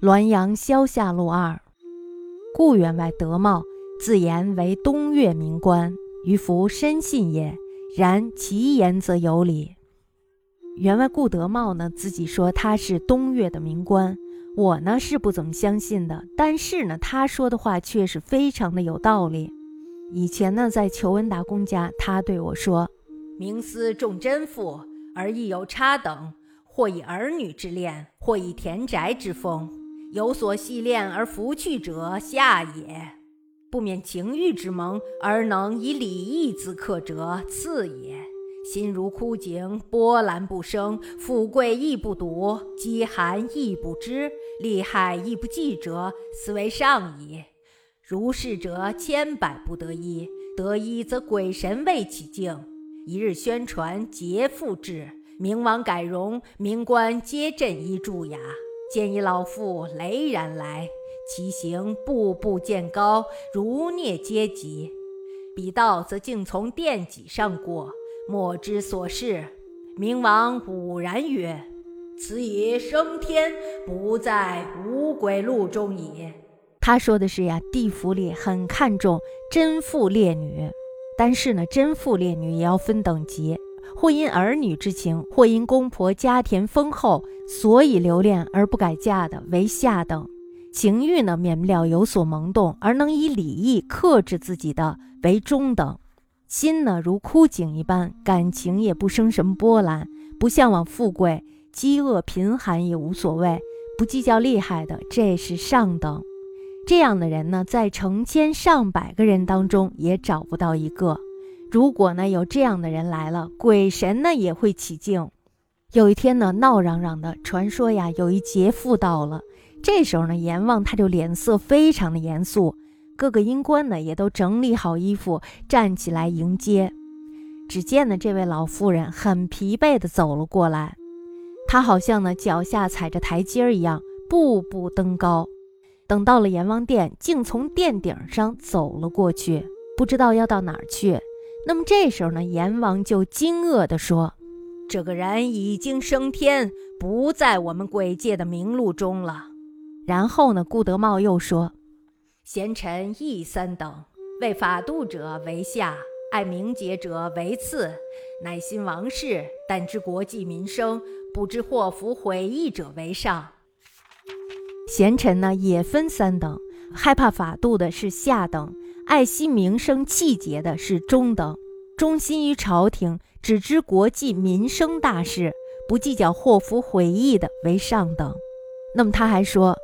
滦阳萧下路二，故员外德茂，自言为东岳名官，于夫深信也。然其言则有理。员外顾德茂呢，自己说他是东岳的名官，我呢是不怎么相信的。但是呢，他说的话却是非常的有道理。以前呢，在裘文达公家，他对我说：“明思重贞妇，而亦有差等，或以儿女之恋，或以田宅之风。有所系恋而弗去者，下也。不免情欲之萌，而能以礼义自克者，次也。心如枯井，波澜不生，富贵亦不睹，饥寒亦不知，利害亦不计者，斯为上矣。如是者，千百不得一，得一则鬼神为其敬。一日宣传劫富至，明王改容，民官皆振衣助雅。见一老妇雷然来，其行步步渐高，如涅阶级。彼道则竟从殿脊上过，莫知所事。明王武然曰：“此已升天，不在五鬼路中矣。”他说的是呀，地府里很看重贞妇烈女，但是呢，贞妇烈女也要分等级。或因儿女之情，或因公婆家田丰厚，所以留恋而不改嫁的为下等；情欲呢，免不了有所萌动，而能以礼义克制自己的为中等；心呢，如枯井一般，感情也不生什么波澜，不向往富贵，饥饿贫寒也无所谓，不计较厉害的，这是上等。这样的人呢，在成千上百个人当中也找不到一个。如果呢有这样的人来了，鬼神呢也会起敬。有一天呢，闹嚷嚷的传说呀，有一劫富到了。这时候呢，阎王他就脸色非常的严肃，各个阴官呢也都整理好衣服，站起来迎接。只见呢，这位老妇人很疲惫的走了过来，她好像呢脚下踩着台阶儿一样，步步登高。等到了阎王殿，竟从殿顶上走了过去，不知道要到哪儿去。那么这时候呢，阎王就惊愕地说：“这个人已经升天，不在我们鬼界的名录中了。”然后呢，顾德茂又说：“贤臣亦三等，为法度者为下，爱名节者为次，乃心王室，但知国计民生，不知祸福毁义者为上。贤臣呢也分三等，害怕法度的是下等。”爱惜名声气节的是中等，忠心于朝廷，只知国计民生大事，不计较祸福毁义的为上等。那么他还说，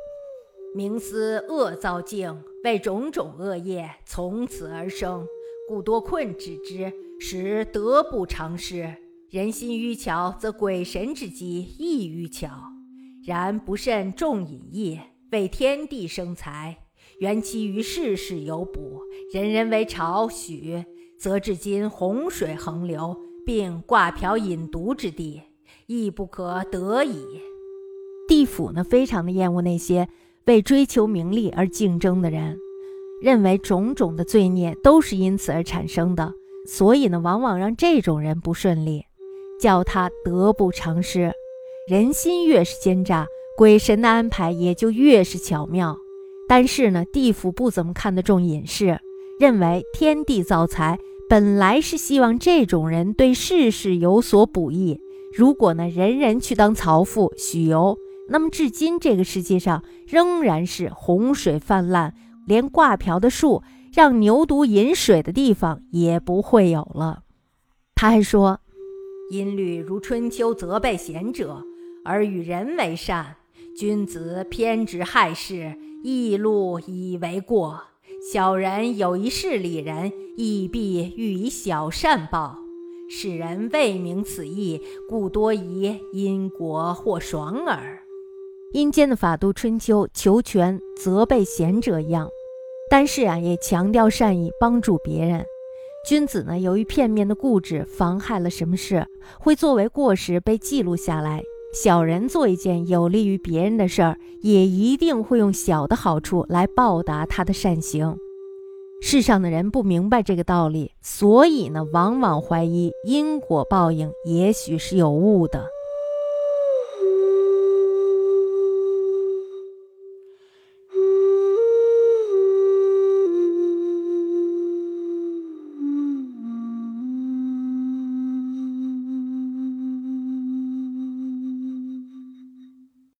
冥思恶造境，为种种恶业从此而生，故多困止之，使得不偿失。人心愚巧，则鬼神之机亦愚巧。然不慎重隐逸，为天地生财。缘其于世事有补，人人为朝许，则至今洪水横流，并挂瓢饮毒之地，亦不可得矣。地府呢，非常的厌恶那些为追求名利而竞争的人，认为种种的罪孽都是因此而产生的，所以呢，往往让这种人不顺利，叫他得不偿失。人心越是奸诈，鬼神的安排也就越是巧妙。但是呢，地府不怎么看得重隐士，认为天地造财本来是希望这种人对世事有所补益。如果呢，人人去当曹富许由，那么至今这个世界上仍然是洪水泛滥，连挂瓢的树、让牛犊饮水的地方也不会有了。他还说：“音律如春秋责备贤者，而与人为善；君子偏执害事。”义路以为过，小人有一事利人，亦必欲以小善报。使人未明此意，故多疑因果或爽耳。阴间的法度春秋求全责备贤者一样，但是啊，也强调善意帮助别人。君子呢，由于片面的固执，妨害了什么事，会作为过失被记录下来。小人做一件有利于别人的事儿，也一定会用小的好处来报答他的善行。世上的人不明白这个道理，所以呢，往往怀疑因果报应也许是有误的。